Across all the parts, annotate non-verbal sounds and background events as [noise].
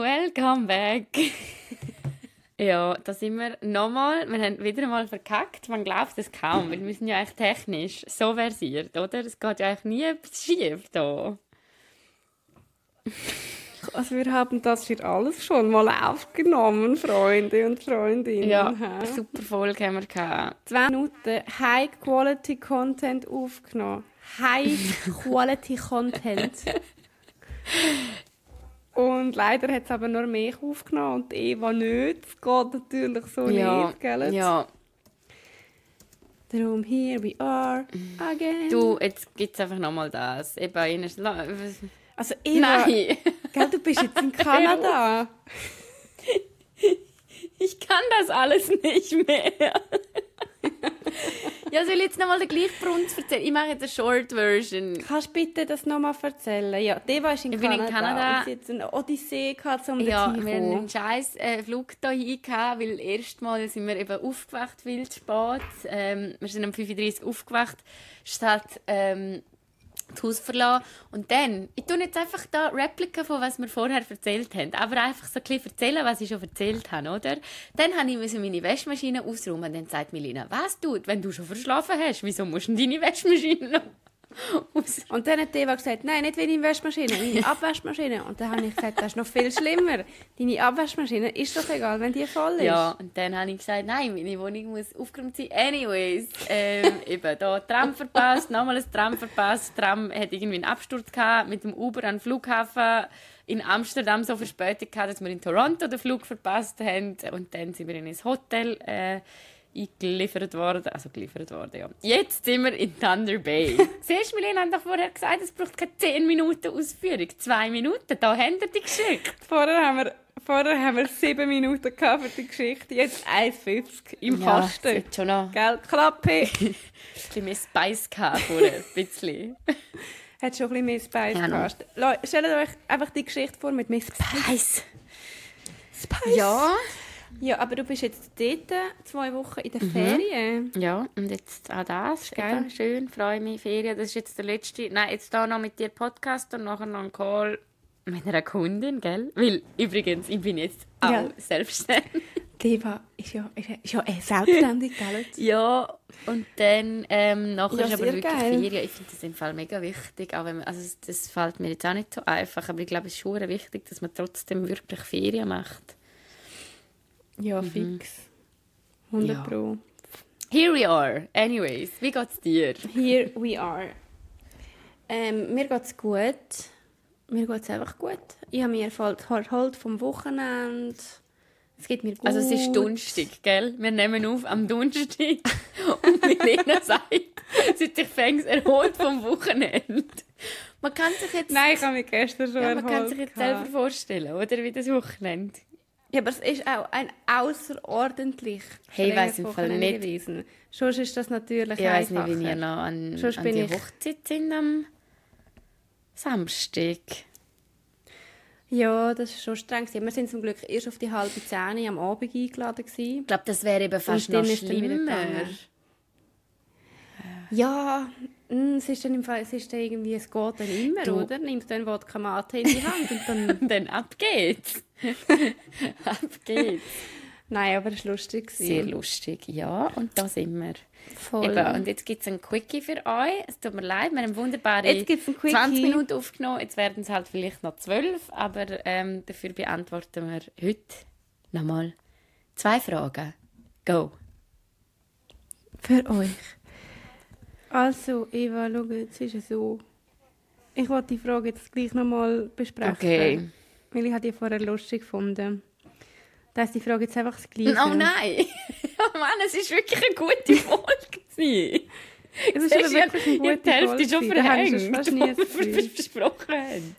Welcome back. ja, da sind wir nochmal. Wir haben wieder mal verkackt. Man glaubt es kaum, weil wir sind ja eigentlich technisch so versiert, oder? Es geht ja eigentlich nie etwas schief da. Also wir haben das hier alles schon mal aufgenommen, Freunde und Freundinnen. Ja, super Folge haben wir gehabt. Zwei Minuten High-Quality-Content aufgenommen. High-Quality-Content. [laughs] Und leider hat es aber nur mich aufgenommen und Eva nicht. Es geht natürlich so ja, nicht, gell? Ja. Darum, here we are again. Du, jetzt gibt es einfach nochmal das. Eben, La- also Eva, Nein. gell, du bist jetzt in [laughs] Kanada. Ich kann das alles nicht mehr. [laughs] ja, soll ich jetzt nochmal den gleichen Brunz erzählen? Ich mache jetzt eine Short Version. Kannst du bitte das nochmal erzählen? Ja, die war in Ich bin in Kanada. Kanada. Und sie hat eine Odyssee gehabt, um Ja, wir hatten einen scheiß äh, Flug hierhin, weil erstmal sind wir eben aufgewacht, viel zu spät. Ähm, wir sind um 5.30 Uhr aufgewacht, statt ähm, das Haus verlassen. Und dann, ich tue jetzt einfach da Replika von was wir vorher erzählt haben, aber einfach so ein bisschen erzählen, was ich schon erzählt habe, oder? Dann habe ich meine Waschmaschine ausräumen und dann sagt Melina, was du, wenn du schon verschlafen hast, wieso musst du deine Waschmaschine noch. Und dann hat Eva gesagt, nein, nicht wie deine Waschmaschine, meine Abwaschmaschine. Und dann habe ich gesagt, das ist noch viel schlimmer. Deine Abwaschmaschine ist doch egal, wenn die voll ist. Ja, und dann habe ich gesagt, nein, meine Wohnung muss aufgeräumt sein. Anyways, ähm, [laughs] eben da Tram verpasst, nochmal ein Tram verpasst. Tram hat irgendwie einen Absturz gehabt, mit dem Uber an den Flughafen in Amsterdam so verspätet gehabt, dass wir in Toronto den Flug verpasst haben. Und dann sind wir in ein Hotel äh, eingeliefert worden. Also geliefert worden, ja. Jetzt sind wir in Thunder Bay. [laughs] Siehst du, Milena hat doch vorher gesagt, es braucht keine 10 Minuten Ausführung. Zwei Minuten, da habt ihr die Geschichte. Vorher haben wir, vorher haben wir sieben Minuten für die Geschichte, jetzt 1,50 im Ja, Kasten. hat schon noch Gell, Klappe. [laughs] ein bisschen mehr Spice gehabt vorher, ein bisschen. [laughs] Hat schon ein bisschen mehr Spice Ja, gehabt. Leute, Stellt euch einfach die Geschichte vor mit mehr. Spice. Spice. Ja. Ja, aber du bist jetzt dort zwei Wochen in der Mhm. Ferien. Ja, und jetzt auch das. Geil. Eben, schön, freue mich. Ferien, das ist jetzt der letzte. Nein, jetzt da noch mit dir Podcast und nachher noch ein Call mit einer Kundin, gell? Weil, übrigens, ich bin jetzt auch Ja. selbstständig. [laughs] Die Eva ist ja, ist ja, ist ja eh selbstständig, gell? [laughs] Ja, und dann ähm, nachher Ja, ist aber wirklich geil. Ferien. Ich finde das im Fall mega wichtig. Auch wenn man, also das fällt mir jetzt auch nicht so einfach, aber ich glaube, es ist schon wichtig, dass man trotzdem wirklich Ferien macht. Ja, fix. 100 Mhm. Ja. Pro. Here we are. Anyways, wie geht's dir? Here we are. Ähm, mir geht's gut. Mir geht's einfach gut. Ich habe mich erholt erholt vom Wochenende. Es geht mir gut. Also es ist Donnerstag, gell? Wir nehmen auf am Donnerstag [laughs] und Milena sagt, sie hat sich fängs erholt vom Wochenende. Man kann sich jetzt, Nein, ich habe mich gestern schon ja, erholt. man kann sich jetzt selber vorstellen, oder wie das Wochenende. Ja, aber es ist auch ein außerordentlich Hey, ich weiss im Fall nicht. gewesen. Sonst ist das natürlich Ich weiß nicht, einfacher. wie ihr noch an, Sonst an bin die ich- Hochzeit sind am Samstag. Ja, das ist schon streng. gewesen. Wir sind zum Glück erst auf die halbe Zehn am Abend eingeladen. Gewesen. Ich glaube, das wäre eben fast Und noch schlimmer. Ja, mm, es ist dann im Fall, es ist dann irgendwie, es geht dann immer, Du- oder? Nimmst dann Wodka Mate in die Hand und dann... Und [laughs] dann ab geht's. [laughs] ab geht's. Nein, aber es war lustig. Sehr lustig, ja. Und da sind wir. Voll. Eben, und jetzt gibt es ein Quickie für euch. Es tut mir leid, wir haben wunderbare Jetzt gibt's ein Quickie. 20 Minuten aufgenommen. Jetzt werden es halt vielleicht noch 12, aber ähm, dafür beantworten wir heute nochmal zwei Fragen. Go. Für euch. Also, Eva, schau, jetzt ist es so. Ich wollte die Frage jetzt gleich nochmal besprechen. Okay. Weil ich die vorher lustig gefunden. Da ist die Frage jetzt einfach das Gleiche. Oh nein! [laughs] oh Mann, es ist wirklich eine gute Folge. Es ist du, wirklich eine ich habe gute die Hälfte Folge schon verhängt, fast nie versprochen haben.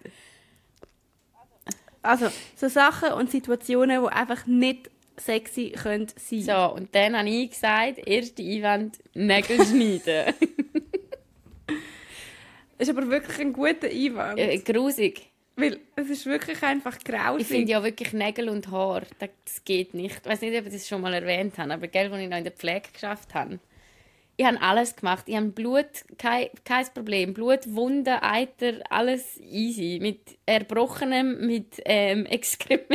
Also, so Sachen und Situationen, die einfach nicht sexy können sein So, und dann habe ich gesagt, erste Einwand, Nägel [laughs] schneiden. Das ist aber wirklich ein guter Einwand. äh, grusig. Weil es ist wirklich einfach grausig. Ich finde ja wirklich Nägel und Haar, das geht nicht. Ich weiß nicht, ob ich das schon mal erwähnt habe, aber gell, als ich noch in der Pflege geschafft habe, Ich habe alles gemacht. Ich habe Blut, kein, kein Problem. Blut, Wunden, Eiter, alles easy. Mit Erbrochenem, mit ähm, [laughs] Exkrement.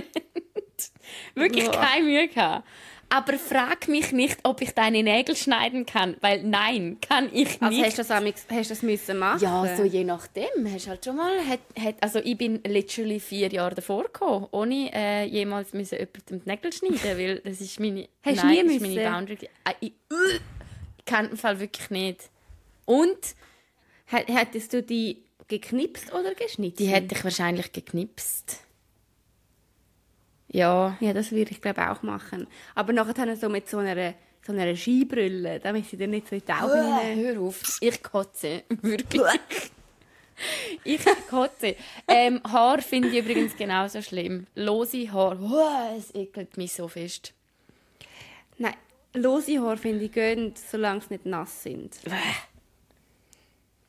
Wirklich Boah. keine Mühe gehabt. Aber frag mich nicht, ob ich deine Nägel schneiden kann, weil nein, kann ich Also nicht. hast du das, amix- hast du das müssen machen? Ja, so je nachdem. Hast halt schon mal, hat, hat, also ich bin literally vier Jahre davor gekommen, ohne äh, jemals müssen jemandem die Nägel schneiden, weil das ist meine, Hast nein, nie das ist meine? Boundary. Äh, ich, ich kann im Fall wirklich nicht. Und Hättest du die geknipst oder geschnitten? die hätte ich wahrscheinlich geknipst. Ja, Ja, das würde ich glaube auch machen. Aber nachher so mit so einer, so einer Skibrille, damit sie dir nicht so in die Augen rein... hör auf, ich kotze, [laughs] wirklich. ich kotze. Ähm, Haar finde ich übrigens genauso schlimm. Lose Haar, Uah, es ekelt mich so fest. Nein, lose Haare finde ich gehen, solange sie nicht nass sind.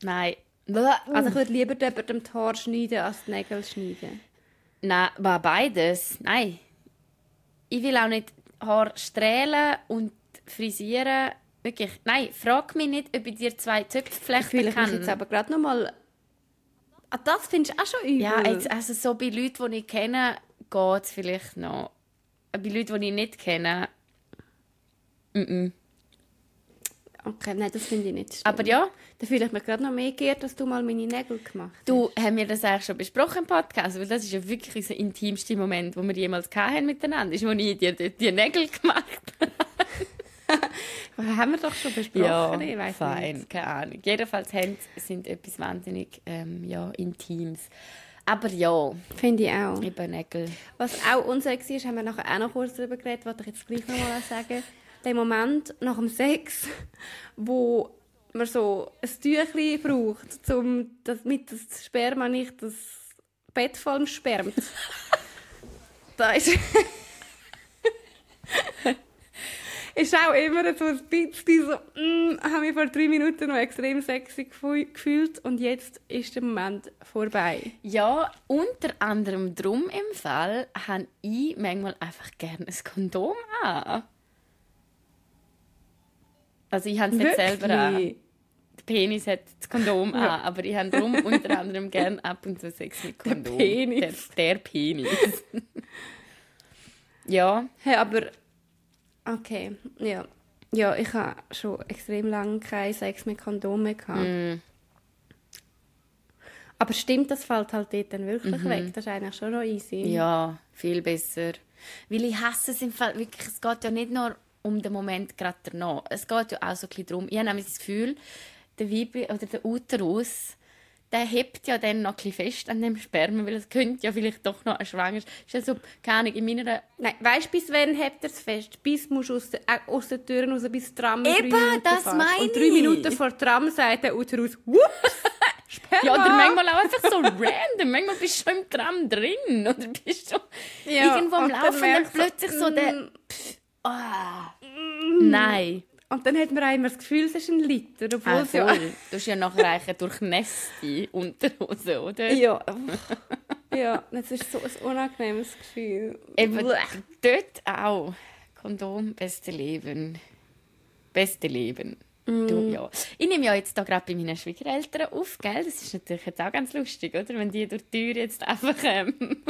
Nein. Also ich würde lieber jemandem die Haare schneiden, als die Nägel schneiden. Nein, war beides. Nein. Ich will auch nicht Haar strählen und frisieren. Wirklich. Nein, frag mich nicht, ob ich dir zwei Ich Zöpfeflechten fühle mich kann. jetzt aber gerade noch mal... Ah, das findest du auch schon übel? ja, jetzt, also so bei Leuten, die ich kenne, geht es vielleicht noch. Bei Leuten, die ich nicht kenne, Okay, nein, das finde ich nicht schlimm. aber ja, Da fühle ich mich gerade noch mehr geehrt, dass du mal meine Nägel gemacht hast. du, haben wir das eigentlich schon besprochen im Podcast? Weil das ist ja wirklich unser intimster Moment, den wir jemals hatten miteinander. Ist, wo ich dir die, die Nägel gemacht [laughs] habe. [laughs] haben wir doch schon besprochen, ich weiß fein, nicht. keine Ahnung. Jedenfalls Hände sind etwas wahnsinnig ähm, ja, Intimes. Aber ja, Finde ich auch. eben Nägel. Was auch unsexy ist, haben wir nachher auch noch kurz darüber geredet, wollte ich jetzt gleich noch mal sagen. Der Moment nach dem Sex, [laughs] wo man so ein Tüchlein braucht, um, damit das Sperma nicht das Bett voll spermt. [laughs] da ist... [laughs] ist auch immer so ein bisschen so, mm, habe mich vor drei Minuten noch extrem sexy gefühlt und jetzt ist der Moment vorbei. Ja, unter anderem drum im Fall habe ich manchmal einfach gerne ein Kondom an. Also ich habe es nicht selber an. Der Penis hat das Kondom an, aber ich habe drum unter anderem gerne ab und zu Sex mit Kondom. Penis. Der, der Penis. ja, Hey, aber okay, ja. Ja, ich habe schon extrem lange keinen Sex mit Kondom mehr gehabt. Mm. Aber stimmt, das fällt halt dort dann wirklich weg. Das ist eigentlich schon noch easy. Mhm. ja, viel besser. Weil ich hasse es im Fall wirklich, es geht ja nicht nur um den Moment gerade danach. Es geht ja auch so ein bisschen darum, ich habe nämlich das Gefühl, der Vibri oder der Uterus, der hebt ja dann noch ein bisschen fest an dem Sperma, weil es könnte ja vielleicht doch noch eine Schwangerschaft. Ist ja so, keine Ahnung, in meiner... Nein, weißt du, bis wann hebt er es fest? Bis musst du aus, der, äh, aus der Tür raus, bis das Tram Eben, drei Minuten das fährt. meine Und drei ich. Minuten vor dem Tram sagt der Uterus, «Whoops, [laughs] Sperma!» Ja, oder manchmal auch einfach so random. Manchmal bist du schon im Tram drin oder bist du Ja, irgendwo am Laufen und dann plötzlich so der... mm. Ah. Nein. Und dann hat man auch immer das Gefühl, es ist ein Liter, obwohl Ah, ja... Du hast ja nachher eigentlich durchnässte [laughs] Unterhose, oder? Ja, [laughs] ja, das ist so ein unangenehmes Gefühl. Eben dort auch. Kondom, beste Leben. Beste Leben. Du, ja. Ich nehme ja jetzt da gerade bei meinen Schwiegereltern auf, gell? Das ist natürlich jetzt auch ganz lustig, oder? Wenn die durch die Tür jetzt einfach... Ähm, [laughs]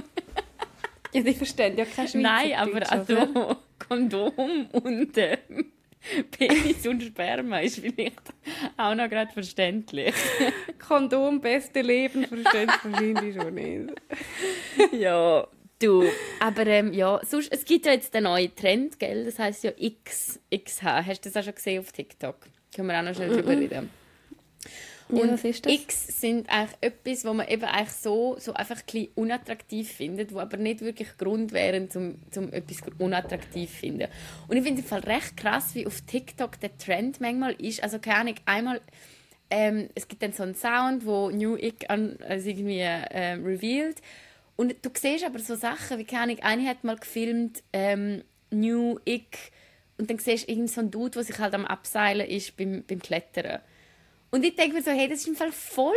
Ja, die verstehen ja kein nein, Schweizerdeutsch, aber oder? also [laughs] Kondom und ähm, Penis und Sperma ist vielleicht auch noch gerade verständlich. [laughs] Kondom, beste Leben, sie wahrscheinlich schon nicht. [laughs] ja, du. Aber ähm, ja, sonst, es gibt ja jetzt den neuen Trend, gell? Das heißt ja X, XH. Hast du das auch schon gesehen auf TikTok? Können wir auch noch schnell drüber reden. Ja, Und was ist das? X sind eigentlich etwas, wo man eben eigentlich so, so einfach ein bisschen unattraktiv findet, wo aber nicht wirklich Grund wären, um, um etwas unattraktiv zu finden. Und ich finde es im Fall recht krass, wie auf TikTok der Trend manchmal ist. Also keine Ahnung, einmal ähm, es gibt dann so einen Sound, wo New Ick an, also irgendwie ähm, revealed. Und du siehst aber so Sachen, wie keine Ahnung, eine hat mal gefilmt ähm, New Ick und dann siehst du irgend so einen Dude, der sich halt am Abseilen ist beim, beim Klettern. Und ich denke mir so, hey, das ist im Fall voll,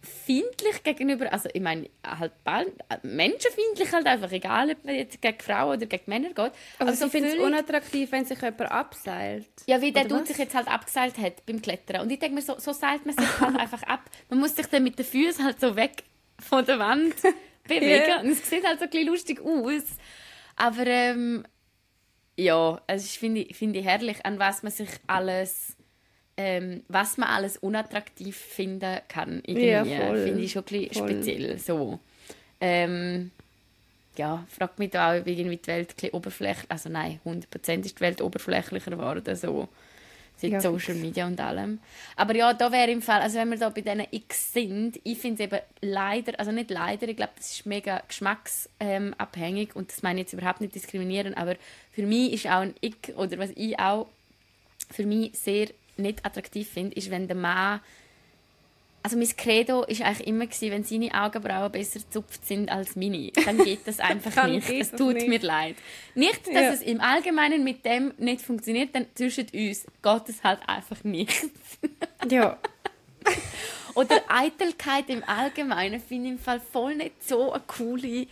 findlich gegenüber, also ich meine, halt bald, menschenfeindlich halt einfach, egal ob man jetzt gegen Frauen oder gegen Männer geht. Aber so finde es unattraktiv, wenn sich jemand abseilt. Ja, wie der Dude sich jetzt halt abgeseilt hat beim Klettern. Und ich denke mir, so, so seilt man sich halt [laughs] einfach ab. Man muss sich dann mit den Füßen halt so weg von der Wand [laughs] bewegen. Ja. Und es sieht halt so ein bisschen lustig aus. Aber ähm, ja, also ich finde finde ich herrlich, an was man sich alles ähm, was man alles unattraktiv finden kann. Irgendwie. Ja, voll. Finde ich schon ein Voll. speziell. So. Ähm, ja, fragt mich da auch, ob irgendwie die Welt ein oberflächlich, also nein, 100% ist die Welt oberflächlicher geworden, so seit Ja, Social Media und allem. Aber ja, da wäre im Fall, also wenn wir da bei diesen X sind, ich finde es eben leider, also nicht leider, ich glaube, das ist mega geschmacksabhängig abhängig und das meine ich jetzt überhaupt nicht diskriminieren, aber für mich ist auch ein Ick, oder was ich auch für mich sehr nicht attraktiv finde, ist, wenn der Mann also mein Credo ist eigentlich immer gewesen, wenn seine Augenbrauen besser gezupft sind als meine, dann geht das [laughs] einfach nicht. Es tut nicht. mir leid. Nicht, dass Ja. es im Allgemeinen mit dem nicht funktioniert, dann zwischen uns geht es halt einfach nicht. [laughs] Ja. [laughs] Oder Eitelkeit im Allgemeinen finde ich im Fall voll nicht so eine coole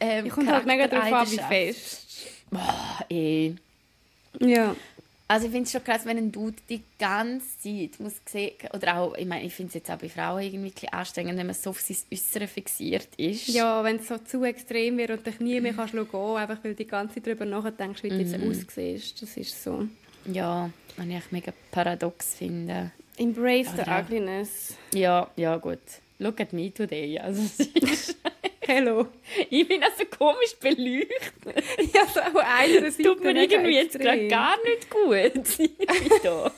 ähm, Ich komme halt mega drauf an, wie fest. Boah, eh. Ja. Also ich finde es schon krass, wenn ein Dude die ganze Zeit muss sehen, oder auch, ich meine, ich finde es jetzt auch bei Frauen irgendwie ein anstrengend, wenn man so auf sein Äußere fixiert ist. Ja, wenn es so zu extrem wird und dich nie mehr kannst schauen kannst, einfach weil du die ganze Zeit darüber nachdenkst, wie du jetzt Mhm. aussiehst. Das ist so. Ja, was ich mega paradox finde. Embrace the Ja. ugliness. Ja, ja gut. Look at me today. Also, es ist, [laughs] Hello. ich bin also komisch beleuchtet. [laughs] Ja, so auch einer Seite Tut mir irgendwie jetzt gerade gar nicht gut. [laughs] Ich bin da.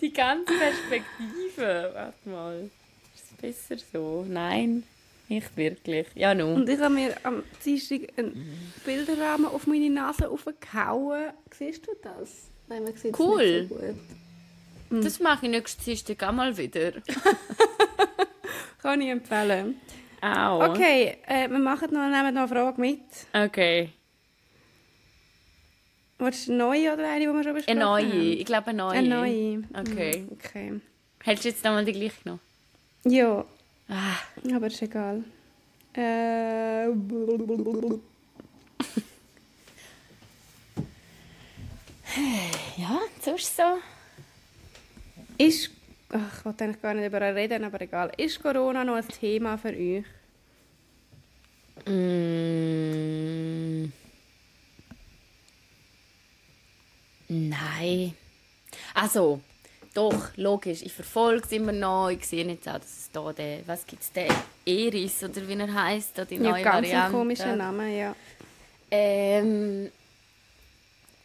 Die ganze Perspektive. Warte mal. Ist es besser so? Nein, nicht wirklich. Ja, nun. Und ich habe mir am Dienstag einen Bilderrahmen auf meine Nase aufgehauen. Siehst du das? Nein, man sieht es Cool. nicht so gut. Das mache ich nächstes Dienstag auch mal wieder. [laughs] Kann ich empfehlen. Au. Okay, äh, wir machen noch, nehmen noch eine Frage mit. Okay. Willst du eine neue oder eine, die wir schon besprochen Eine neue. haben? Ich glaube, eine neue. Eine neue. Okay. Hm, okay. Hältst du jetzt nochmal die gleiche noch? Ja, Ah, aber ist egal. Äh, [laughs] ja, so ist es so. ist, ach, ich wollte eigentlich gar nicht über ihn reden, aber egal. Ist Corona noch ein Thema für euch? Mm. Nein. Also, doch, logisch. Ich verfolge es immer noch. Ich sehe jetzt auch, dass es da den, was gibt es, den Eris oder wie er heißt, die Ja, neue ganz ein Variante. komischer Name, ja. Ähm,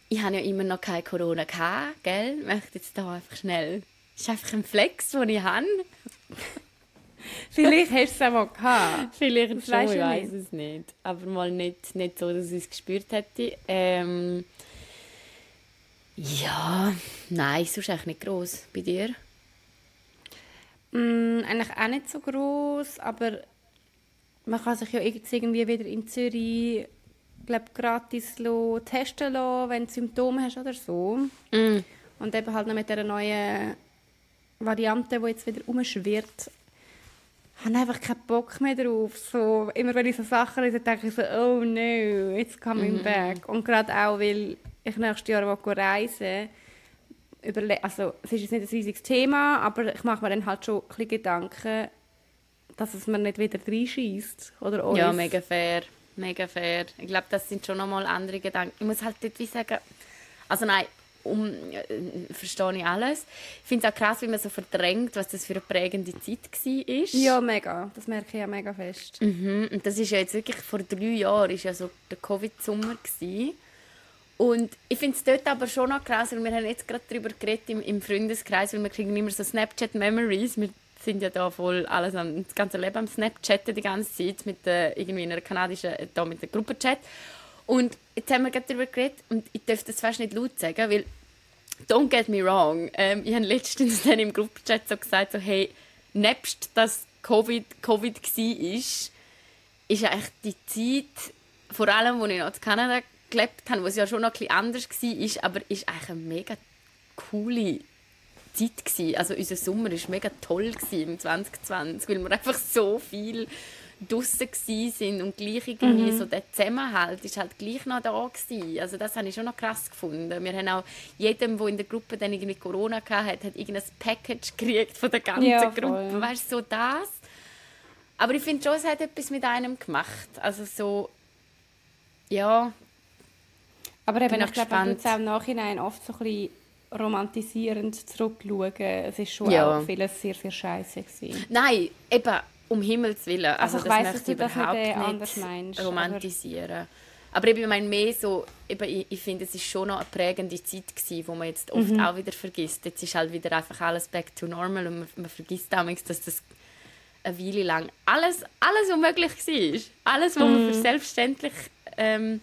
ich habe ja immer noch kein Corona gehabt, gell? Ich möchte jetzt da einfach schnell. Das ist einfach ein Flex, den ich habe. Vielleicht [laughs] hast du es auch gehabt. Vielleicht Das schon, ich weiß es nicht. Aber mal nicht, nicht so, dass ich es gespürt hätte. Ähm, ja, nein, sonst eigentlich nicht gross. Bei dir? Mm, eigentlich auch nicht so groß, aber man kann sich ja irgendwie wieder in Zürich glaub, gratis lo testen lassen, wenn du Symptome hast oder so. Mm. Und eben halt noch mit dieser neuen Variante, die jetzt wieder rumschwirrt, habe einfach keinen Bock mehr drauf. So, immer wenn ich so Sachen lese, denke ich so, oh no, it's coming back. Und gerade auch, weil ich nächstes Jahr will reisen überle also es ist jetzt nicht ein riesiges Thema, aber ich mache mir dann halt schon ein bisschen Gedanken, dass es mir nicht wieder reinschießt oder uns. Ja, mega fair. Mega fair. Ich glaube, das sind schon nochmal andere Gedanken. Ich muss halt dort wie sagen, also nein, um, äh, verstehe ich alles. Ich finde es auch krass, wie man so verdrängt, was das für eine prägende Zeit war. Ja, mega. Das merke ich ja mega fest. Mhm. Und das ist ja jetzt wirklich vor drei Jahren, ist ja so der Covid-Sommer. Und ich finde es dort aber schon noch krass, weil wir haben jetzt gerade darüber geredet im, im Freundeskreis, weil wir kriegen immer so Snapchat-Memories. Wir sind ja da voll alles am, das ganze Leben am Snapchatten die ganze Zeit mit der, irgendwie einer kanadischen, äh, da mit der Gruppenchat. Und jetzt haben wir gerade darüber geredet und ich darf das fast nicht laut sagen, weil don't get me wrong, ähm, ich habe letztens dann im Gruppenchat so gesagt, so, hey, nebst dass Covid, Covid war, ist, eigentlich die Zeit, vor allem, als ich noch in Kanada gelebt habe, wo es ja schon noch ein bisschen anders war, aber ist eigentlich eine mega coole Zeit gewesen. Also unser Sommer war mega toll im 2020, weil wir einfach so viel draussen sind und gleich irgendwie mhm. so der Zusammenhalt ist halt gleich noch da gewesen. Also das habe ich schon noch krass gefunden. Wir haben auch jedem, der in der Gruppe dann irgendwie Corona hatte, hat irgendein Package [laughs] gekriegt von der ganzen ja, Gruppe. Weißt du, so das. Aber ich finde schon, es hat etwas mit einem gemacht. Also so, ja. Aber eben, ich glaube, man tut auch im Nachhinein oft so ein bisschen romantisierend zurückschauen. Es ist schon ja. auch vieles sehr, sehr scheiße gewesen. Nein, eben, um Himmels Willen. Also, also das möchte ich überhaupt nicht meinst, romantisieren. Aber, aber eben, ich meine mehr so, eben, ich, ich finde, es ist schon noch eine prägende Zeit gewesen, wo man jetzt oft mhm. auch wieder vergisst. Jetzt ist halt wieder einfach alles back to normal und man, man vergisst damals, dass das eine Weile lang alles, alles unmöglich war. Alles, was mhm. man für selbstverständlich ähm,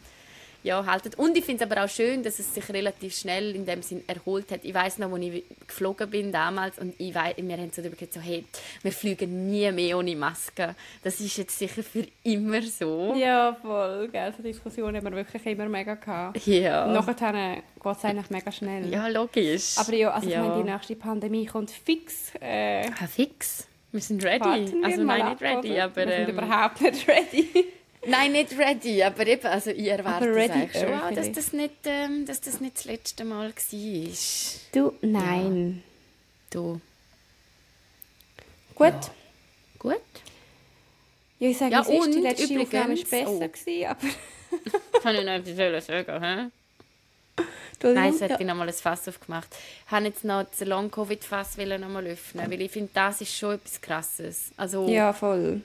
ja, halten. Und ich finde es aber auch schön, dass es sich relativ schnell in dem Sinn erholt hat. Ich weiß noch, als ich geflogen bin damals und ich weiss, wir haben so darüber so, hey, wir fliegen nie mehr ohne Maske. Das ist jetzt sicher für immer so. Ja, voll. Gell? So Diskussionen haben wir wirklich immer mega gehabt. Ja. Und nachher geht es eigentlich mega schnell. Ja, logisch. Aber ja, also ja. ich meine, die nächste Pandemie kommt fix. Äh, ja, fix? Wir sind ready. Also nein, nicht ready, oder? aber... Wir sind ähm, überhaupt nicht ready. Nein, nicht ready, aber eben, also ich erwarte ready schon, auch, dass, das nicht, ähm, dass das nicht das letzte Mal war. Du, nein. Ja. Du. Gut. Ja. Gut. Ja, ich sage, ja, und die letzte übrigens, Aufnahme war besser, oh. gewesen, aber... [laughs] Kann ich noch etwas sagen, hä? Nein, es hat ich noch mal ein Fass aufgemacht. Ich habe jetzt noch das Long-Covid-Fass noch mal öffnen, weil ich finde, das ist schon etwas Krasses. Also, ja, voll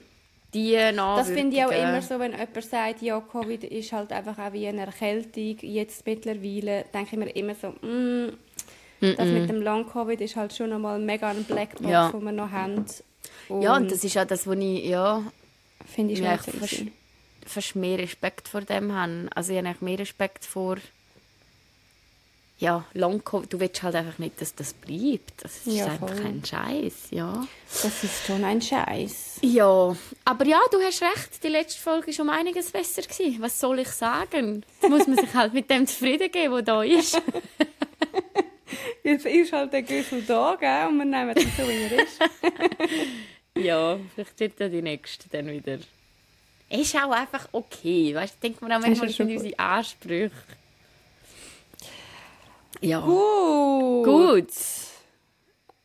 die Das finde ich auch immer so, wenn jemand sagt, ja, Covid ist halt einfach auch wie eine Erkältung. Jetzt mittlerweile denke ich mir immer so, mm, das mit dem Long-Covid ist halt schon nochmal mega ein Blackbox, ja. den wir noch haben. Und ja, und das ist auch das, was ich, ja... Finde ich schon fast, fast mehr Respekt vor dem habe. Also ich habe mehr Respekt vor ja, Long du willst halt einfach nicht, dass das bleibt. Das ist ja, einfach ein Scheiß, ja. Das ist schon ein Scheiß. Ja, aber ja, du hast recht, die letzte Folge war um einiges besser. Gewesen. Was soll ich sagen? Jetzt muss man sich halt mit dem zufrieden geben, was da ist. [laughs] Jetzt ist halt der Güssel da, gell? und wir nehmen ihn so, wie er ist. [laughs] ja, vielleicht wird ja die nächste dann wieder. Ist auch einfach okay, weißt du? Denkt man auch manchmal sind unsere Ansprüche. Ja. Gut. Gut.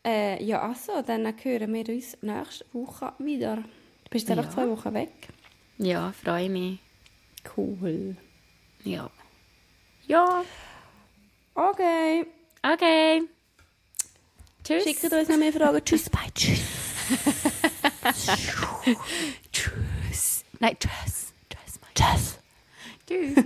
Äh, ja, also, dann hören wir uns nächste Woche wieder. Du bist ja noch zwei Wochen weg. Ja, freue mich. Cool. Ja. Ja. Okay. Okay. Tschüss. Schickt uns noch mehr Fragen. tschüss, [laughs] bye, [laughs] tschüss. tschüss. Nein, tschüss. Tschüss. Tschüss. Tschüss.